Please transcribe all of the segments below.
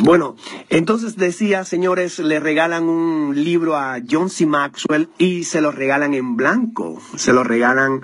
Bueno, entonces decía, señores, le regalan un libro a John C. Maxwell y se lo regalan en blanco, se lo regalan,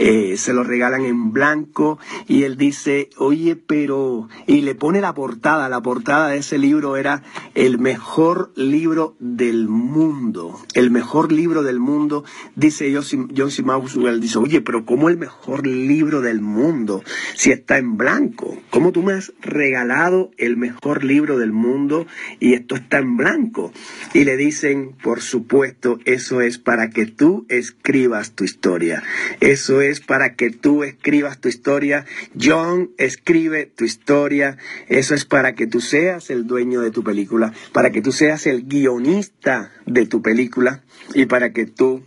eh, se lo regalan en blanco y él dice, oye, pero, y le pone la portada, la portada de ese libro era el mejor libro del mundo, el mejor libro del mundo, dice John C. Maxwell, dice, oye, pero ¿cómo el mejor libro del mundo si está en blanco? ¿Cómo tú me has regalado el mejor libro del mundo y esto está en blanco? Y le dicen, por supuesto, eso es para que tú escribas tu historia. Eso es para que tú escribas tu historia. John, escribe tu historia. Eso es para que tú seas el dueño de tu película, para que tú seas el guionista de tu película y para que tú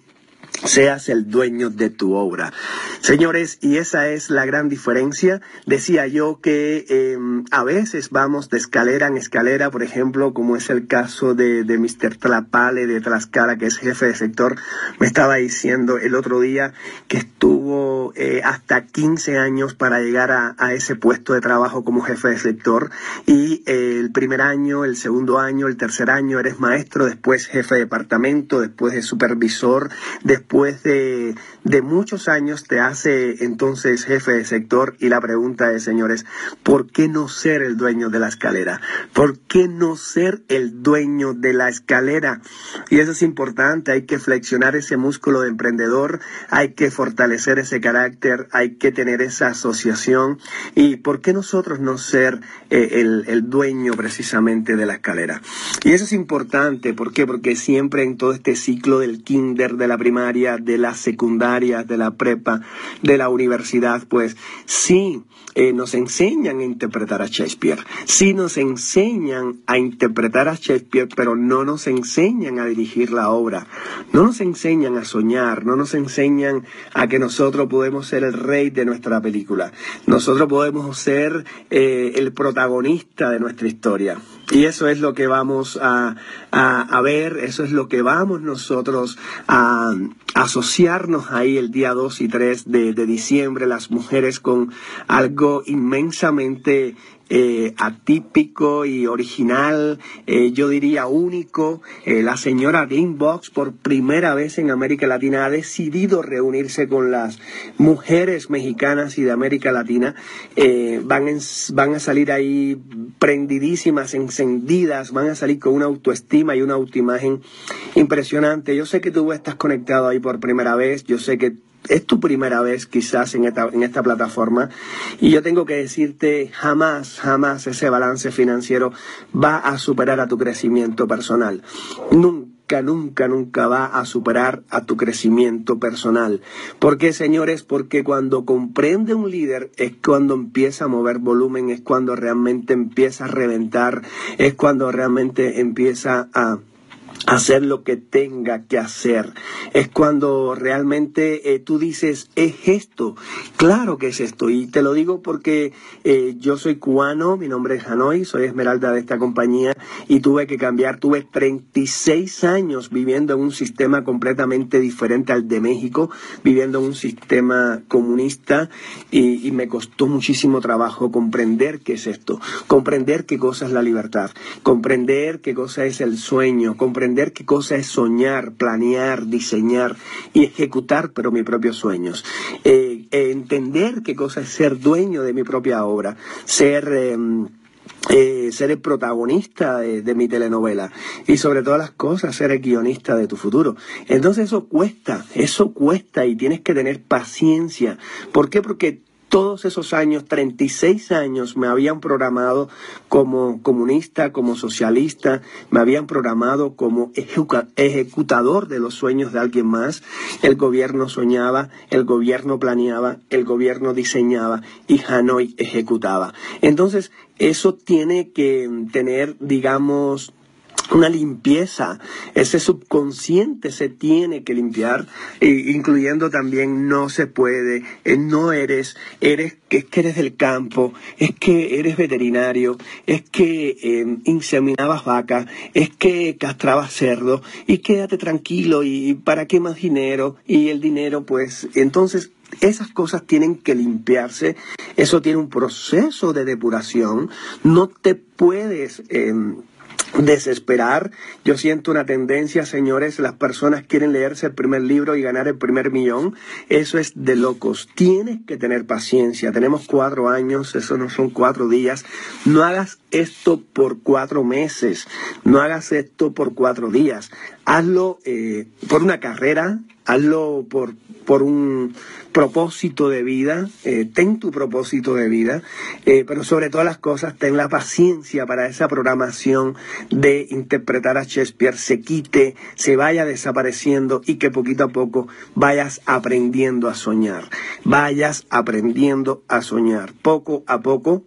seas el dueño de tu obra. Señores, y esa es la gran diferencia. Decía yo que em, a veces vamos de escalera en escalera, por ejemplo, como es el caso de, de Mr. Tlapale de Tlaxcala, que es jefe de sector, me estaba diciendo el otro día que estuvo eh, hasta 15 años para llegar a, a, ese puesto de trabajo como jefe de sector y eh, el primer año, el segundo año, el tercer año eres maestro, después jefe de departamento, después de supervisor, después de, de muchos años te hace entonces jefe de sector y la pregunta es, señores, ¿por qué no ser el dueño de la escalera? ¿Por qué no ser el dueño de la escalera? Y eso es importante, hay que flexionar ese músculo de emprendedor, hay que fortalecer ese carácter, hay que tener esa asociación y ¿por qué nosotros no ser eh, el, el dueño precisamente de la escalera? Y eso es importante, ¿por qué? Porque siempre en todo este ciclo del kinder, de la primaria, de la secundaria, de la prepa, de la universidad, pues sí eh, nos enseñan a interpretar a Shakespeare, sí nos enseñan a interpretar a Shakespeare, pero no nos enseñan a dirigir la obra, no nos enseñan a soñar, no nos enseñan a que nosotros podemos ser el rey de nuestra película, nosotros podemos ser eh, el protagonista de nuestra historia. Y eso es lo que vamos a, a, a, ver, eso es lo que vamos nosotros a, asociarnos ahí el día 2 y 3 de, de diciembre, las mujeres con algo inmensamente eh, atípico y original, eh, yo diría único. Eh, la señora Box por primera vez en América Latina ha decidido reunirse con las mujeres mexicanas y de América Latina. van, van a salir ahí prendidísimas, encendidas, van a salir con una autoestima y una autoimagen impresionante. Yo sé que tú estás conectado ahí por primera vez, yo sé que es tu primera vez quizás en esta, plataforma y yo tengo que decirte jamás, jamás ese balance financiero va a superar a tu crecimiento personal. Nunca, nunca, nunca va a superar a tu crecimiento personal. ¿Por qué, señores? Porque cuando comprende un líder es cuando empieza a mover volumen, es cuando realmente empieza a reventar, es cuando realmente empieza a hacer lo que tenga que hacer. Es cuando realmente eh, tú dices, es esto, claro que es esto. Y te lo digo porque eh, yo soy cubano, mi nombre es Hanoi, soy esmeralda de esta compañía y tuve que cambiar, tuve 36 años viviendo en un sistema completamente diferente al de México, viviendo en un sistema comunista y, y me costó muchísimo trabajo comprender qué es esto, comprender qué cosa es la libertad, comprender qué cosa es el sueño, comprender qué cosa es soñar, planear, diseñar y ejecutar, pero mis propios sueños. Eh, entender qué cosa es ser dueño de mi propia obra, ser... Eh, eh, ser el protagonista de, de, mi telenovela y sobre todas las cosas ser el guionista de tu futuro. Entonces eso cuesta, eso cuesta y tienes que tener paciencia. ¿Por qué? Porque todos esos años, 36 años, me habían programado como comunista, como socialista, me habían programado como ejecutador de los sueños de alguien más. El gobierno soñaba, el gobierno planeaba, el gobierno diseñaba y Hanoi ejecutaba. Entonces, eso tiene que tener, digamos, una limpieza. Ese subconsciente se tiene que limpiar, incluyendo también no se puede, eh, no eres, eres, es que eres del campo, es que eres veterinario, es que eh, inseminabas vaca, es que castrabas cerdo y quédate tranquilo y para qué más dinero y el dinero pues entonces esas cosas tienen que limpiarse, eso tiene un proceso de depuración, no te puedes... Em, desesperar. Yo siento una tendencia, señores, las personas quieren leerse el primer libro y ganar el primer millón. Eso es de locos. Tienes que tener paciencia. Tenemos cuatro años, eso no son cuatro días. No hagas esto por cuatro meses. No hagas esto por cuatro días. Hazlo eh, por una carrera, hazlo por, por un propósito de vida, eh, ten tu propósito de vida, eh, pero sobre todas las cosas ten la paciencia para esa programación de interpretar a Shakespeare. Se quite, se vaya desapareciendo y que poquito a poco vayas aprendiendo a soñar, vayas aprendiendo a soñar, poco a poco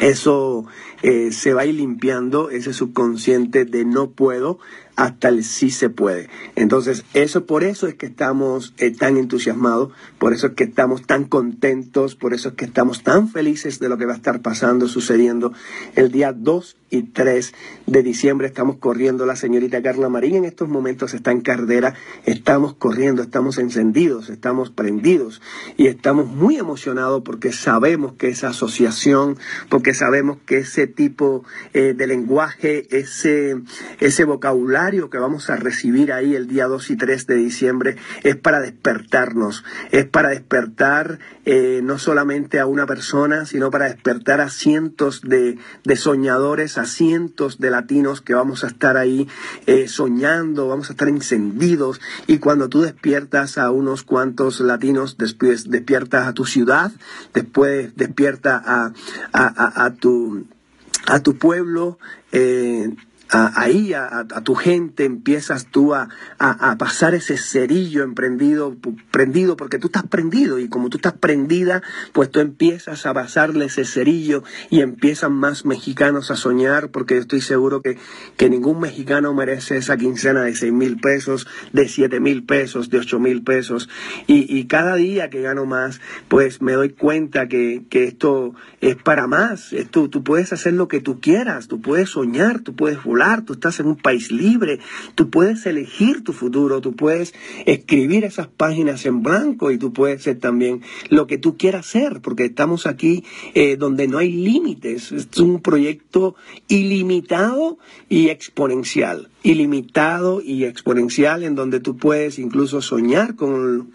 eso eh, se va a ir limpiando, ese subconsciente de no puedo, hasta el sí se puede. Entonces, eso por eso es que estamos eh, tan entusiasmados, por eso es que estamos tan contentos, por eso es que estamos tan felices de lo que va a estar pasando, sucediendo el día 2 y 3 de diciembre. Estamos corriendo, la señorita Carla Marín en estos momentos está en carrera, estamos corriendo, estamos encendidos, estamos prendidos y estamos muy emocionados porque sabemos que esa asociación, porque sabemos que ese tipo eh, de lenguaje, ese, ese vocabulario, que vamos a recibir ahí el día 2 y 3 de diciembre es para despertarnos, es para despertar eh, no solamente a una persona, sino para despertar a cientos de, soñadores, a cientos de latinos que vamos a estar ahí eh, soñando, vamos a estar encendidos. Y cuando tú despiertas a unos cuantos latinos, después despiertas a tu ciudad, después despierta a, a, tu a tu pueblo, eh, ahí a, tu gente empiezas tú a, pasar ese cerillo emprendido, prendido, porque tú estás prendido y como tú estás prendida, pues tú empiezas a pasarle ese cerillo y empiezan más mexicanos a soñar, porque yo estoy seguro que, que ningún mexicano merece esa quincena de seis mil pesos, de siete mil pesos, de ocho mil pesos. Y, cada día que gano más, pues me doy cuenta que, que esto es para más. Esto, tú puedes hacer lo que tú quieras, tú puedes soñar, tú puedes volar tú estás en un país libre, tú puedes elegir tu futuro, tú puedes escribir esas páginas en blanco y tú puedes ser también lo que tú quieras ser, porque estamos aquí eh, donde no hay límites, es un proyecto ilimitado y exponencial ilimitado y exponencial en donde tú puedes incluso soñar con,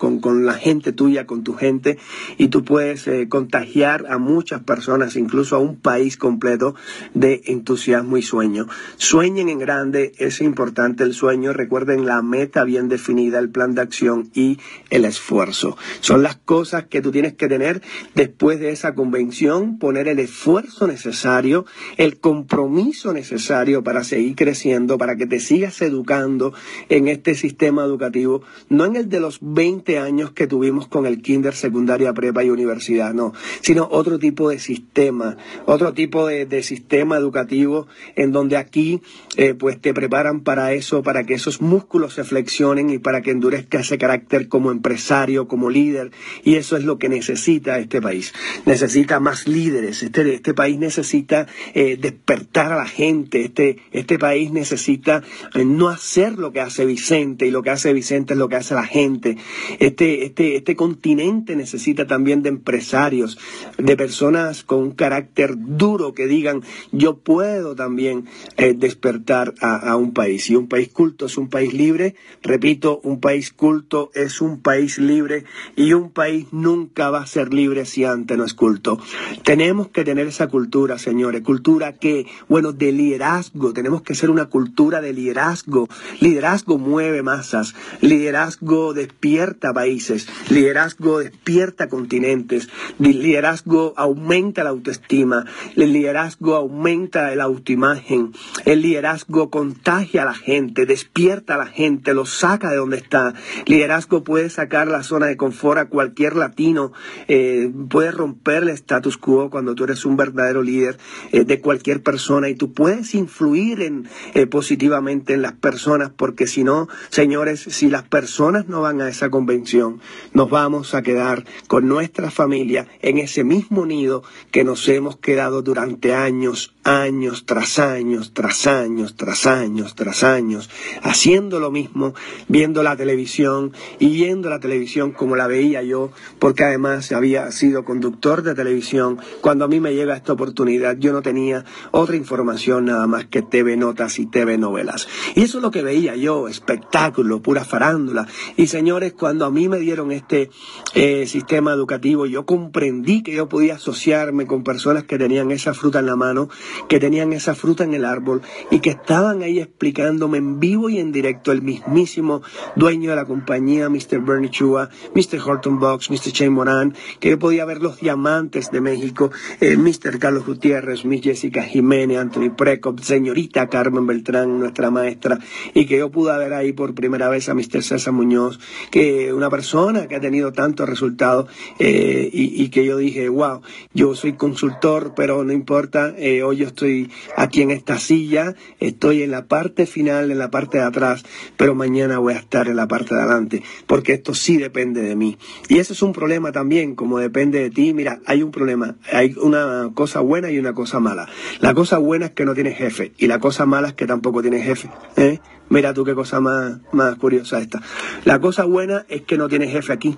la gente tuya, con tu gente, y tú puedes eh, contagiar a muchas personas, incluso a un país completo de entusiasmo y sueño. Sueñen en grande, es importante el sueño, recuerden la meta bien definida, el plan de acción y el esfuerzo. Son las cosas que tú tienes que tener después de esa convención, poner el esfuerzo necesario, el compromiso necesario para seguir creciendo, para que te sigas educando en este sistema educativo, no en el de los 20 años que tuvimos con el kinder, secundaria, prepa y universidad, no, sino otro tipo de sistema, otro tipo de, sistema educativo en donde aquí eh, pues te preparan para eso, para que esos músculos se flexionen y para que endurezca ese carácter como empresario, como líder, y eso es lo que necesita este país. Necesita más líderes, este, este país necesita eh, despertar a la gente, este, este país necesita no hacer lo que hace Vicente y lo que hace Vicente es lo que hace la gente. Este, este, este continente necesita también de empresarios, de personas con un carácter duro que digan yo puedo también eh, despertar a, a un país. Y un país culto es un país libre, repito, un país culto es un país libre y un país nunca va a ser libre si antes no es culto. Tenemos que tener esa cultura, señores, cultura que, bueno, de liderazgo, tenemos que ser una cultura de liderazgo. Liderazgo mueve masas, liderazgo despierta países, liderazgo despierta continentes, liderazgo aumenta la autoestima, el liderazgo aumenta la autoimagen, el liderazgo contagia a la gente, despierta a la gente, lo saca de donde está. Liderazgo puede sacar la zona de confort a cualquier latino, eh, puede romper el status quo cuando tú eres un verdadero líder eh, de cualquier persona y tú puedes influir en, eh, positivamente en las personas porque si no, señores, si las personas no van a esa convención, nos vamos a quedar con nuestra familia en ese mismo nido que nos hemos quedado durante años, años tras años, tras años, tras años, tras años, haciendo lo mismo, viendo la televisión y viendo la televisión como la veía yo, porque además había sido conductor de televisión. Cuando a mí me llega esta oportunidad, yo no tenía otra información nada más que TV Notas y TV Novelas. Y eso es lo que veía yo, espectáculo, pura farándula. Y señores, cuando a mí me dieron este eh, sistema educativo, yo comprendí que yo podía asociarme con personas que tenían esa fruta en la mano, que tenían esa fruta en el árbol y que estaban ahí explicándome en vivo y en directo el mismísimo dueño de la compañía, Mr. Bernie Chua, Mr. Horton Box, Mr. Shane Moran, que yo podía ver los diamantes de México, eh, Mr. Carlos Gutiérrez, Miss Jessica Jiménez, Anthony Precop, señorita Carmen Beltrán, nuestra maestra, y que yo pude ver ahí por primera vez a Mr. César Muñoz, que una persona que ha tenido tantos resultados eh, y, que yo dije, wow, yo soy consultor, pero no importa, eh, hoy yo estoy aquí en esta silla, estoy en la parte final, en la parte de atrás, pero mañana voy a estar en la parte de adelante, porque esto sí depende de mí. Y ese es un problema también, como depende de ti, mira, hay un problema, hay una cosa buena y una cosa mala. La cosa buena es que no tienes jefe, y la cosa mala es que tampoco tienes jefe. ¿Eh? Mira tú qué cosa más, más curiosa esta. La cosa buena es que no tienes jefe aquí,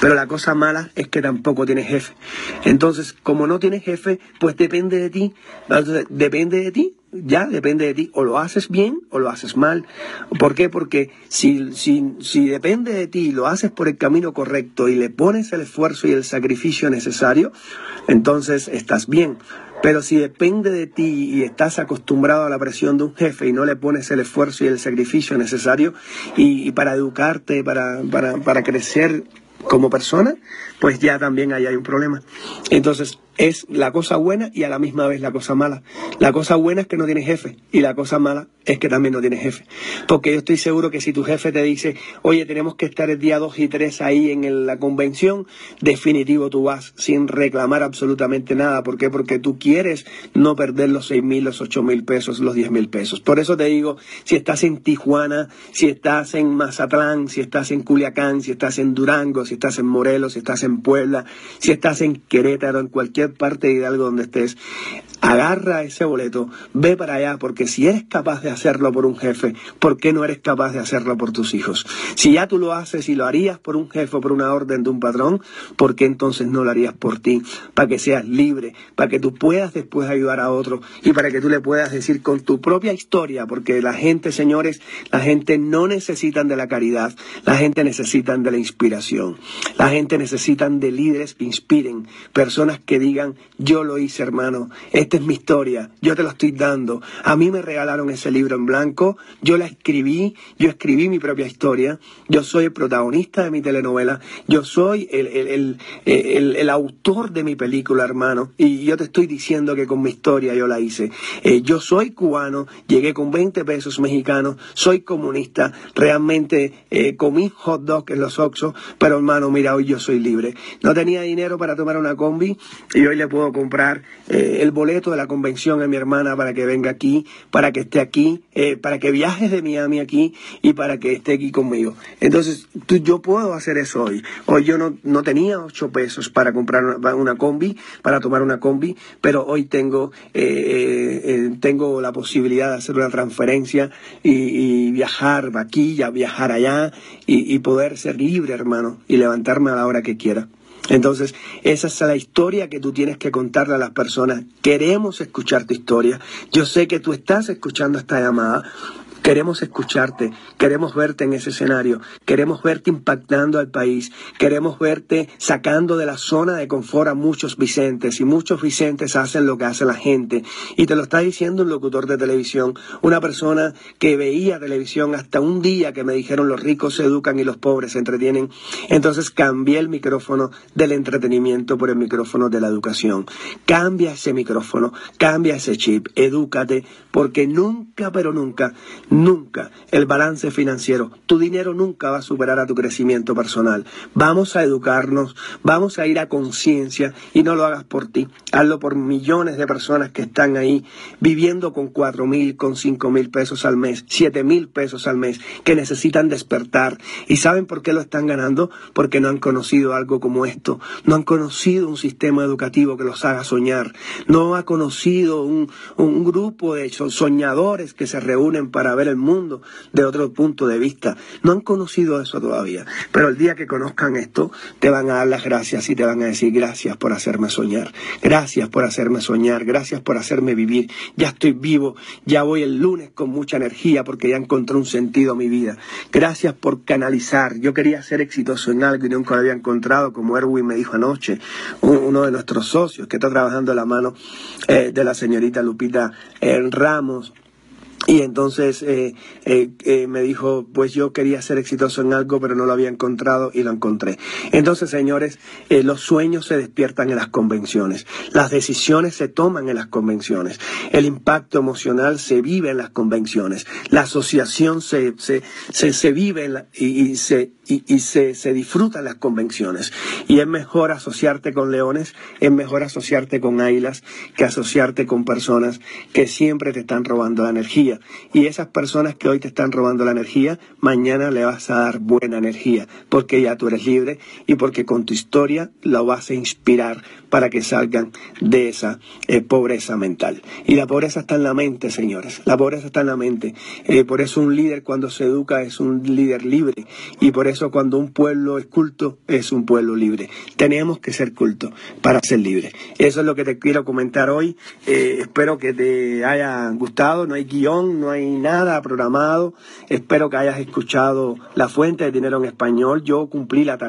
pero la cosa mala es que tampoco tienes jefe. Entonces, como no tienes jefe, pues depende de ti. depende de ti, ya depende de ti. O lo haces bien o lo haces mal. ¿Por qué? Porque si, si, si depende de ti y lo haces por el camino correcto y le pones el esfuerzo y el sacrificio necesario, entonces estás bien. Pero si depende de ti y estás acostumbrado a la presión de un jefe y no le pones el esfuerzo y el sacrificio necesario y, para educarte, para, para, para crecer como persona, pues ya también ahí hay un problema. Entonces, es la cosa buena y a la misma vez la cosa mala. La cosa buena es que no tienes jefe y la cosa mala es que también no tienes jefe. Porque yo estoy seguro que si tu jefe te dice, oye, tenemos que estar el día 2 y 3 ahí en la convención, definitivo tú vas sin reclamar absolutamente nada. ¿Por qué? Porque tú quieres no perder los 6 mil, los 8 mil pesos, los 10 mil pesos. Por eso te digo, si estás en Tijuana, si estás en Mazatlán, si estás en Culiacán, si estás en Durango, si estás en Morelos, si estás en Puebla, si estás en Querétaro, en cualquier parte de algo donde estés, agarra ese boleto, ve para allá, porque si eres capaz de hacerlo por un jefe, ¿por qué no eres capaz de hacerlo por tus hijos? Si ya tú lo haces y lo harías por un jefe o por una orden de un patrón, ¿por qué entonces no lo harías por ti? Para que seas libre, para que tú puedas después ayudar a otro y para que tú le puedas decir con tu propia historia, porque la gente, señores, la gente no necesitan de la caridad, la gente necesitan de la inspiración, la gente necesitan de líderes que inspiren, personas que digan, digan, yo lo hice hermano, esta es mi historia, yo te lo estoy dando. A mí me regalaron ese libro en blanco, yo la escribí, yo escribí mi propia historia, yo soy el protagonista de mi telenovela, yo soy el, el, el, el autor de mi película hermano, y yo te estoy diciendo que con mi historia yo la hice. Eh, yo soy cubano, llegué con 20 pesos mexicanos, soy comunista, realmente eh, comí hot dog en los Oxos, pero hermano, mira, hoy yo soy libre. No tenía dinero para tomar una combi. y hoy le puedo comprar eh, el boleto de la convención a mi hermana para que venga aquí, para que esté aquí, eh, para que viajes de Miami aquí y para que esté aquí conmigo. Entonces, tú, yo puedo hacer eso hoy. Hoy yo no, tenía ocho pesos para comprar una, combi, para tomar una combi, pero hoy tengo, eh, tengo la posibilidad de hacer una transferencia y, viajar aquí, ya viajar allá y poder ser libre, hermano, y levantarme a la hora que quiera. Entonces, esa es la historia que tú tienes que contarle a las personas. Queremos escuchar tu historia. Yo sé que tú estás escuchando esta llamada Queremos escucharte, queremos verte en ese escenario, queremos verte impactando al país, queremos verte sacando de la zona de confort a muchos Vicentes y muchos Vicentes hacen lo que hace la gente. Y te lo está diciendo un locutor de televisión, una persona que veía televisión hasta un día que me dijeron los ricos se educan y los pobres se entretienen. Entonces cambié el micrófono del entretenimiento por el micrófono de la educación. Cambia ese micrófono, cambia ese chip, edúcate, porque nunca, pero nunca, nunca el balance financiero, tu dinero nunca va a superar a tu crecimiento personal. Vamos a educarnos, vamos a ir a conciencia y no lo hagas por ti, hazlo por millones de personas que están ahí viviendo con cuatro mil, con cinco mil pesos al mes, siete mil pesos al mes, que necesitan despertar. ¿Y saben por qué lo están ganando? Porque no han conocido algo como esto, no han conocido un sistema educativo que los haga soñar, no ha conocido un, un grupo de soñadores que se reúnen para ver el mundo de otro punto de vista. No han conocido eso todavía, pero el día que conozcan esto, te van a dar las gracias y te van a decir gracias por hacerme soñar, gracias por hacerme soñar, gracias por hacerme vivir. Ya estoy vivo, ya voy el lunes con mucha energía porque ya encontré un sentido a mi vida. Gracias por canalizar. Yo quería ser exitoso en algo y nunca lo había encontrado, como Erwin me dijo anoche, uno de nuestros socios que está trabajando a la mano eh, de la señorita Lupita eh, Ramos y entonces eh, eh, eh, me dijo, pues yo quería ser exitoso en algo, pero no lo había encontrado y lo encontré. Entonces, señores, los sueños se despiertan en las convenciones, las decisiones se toman en las convenciones, el impacto emocional se vive en las convenciones, la asociación se, se, se, vive y, se, y, se, se disfruta en las convenciones. Y es mejor asociarte con leones, es mejor asociarte con águilas que asociarte con personas que siempre te están robando la energía y esas personas que hoy te están robando la energía, mañana le vas a dar buena energía, porque ya tú eres libre y porque con tu historia lo vas a inspirar para que salgan de esa eh, pobreza mental. Y la pobreza está en la mente, señores. La pobreza está en la mente. Eh, por eso un líder cuando se educa es un líder libre. Y por eso cuando un pueblo es culto es un pueblo libre. Tenemos que ser culto para ser libre. Eso es lo que te quiero comentar hoy. Eh, espero que te haya gustado. No hay guion no hay nada programado. Espero que hayas escuchado la fuente de dinero en español. Yo cumplí la tarea.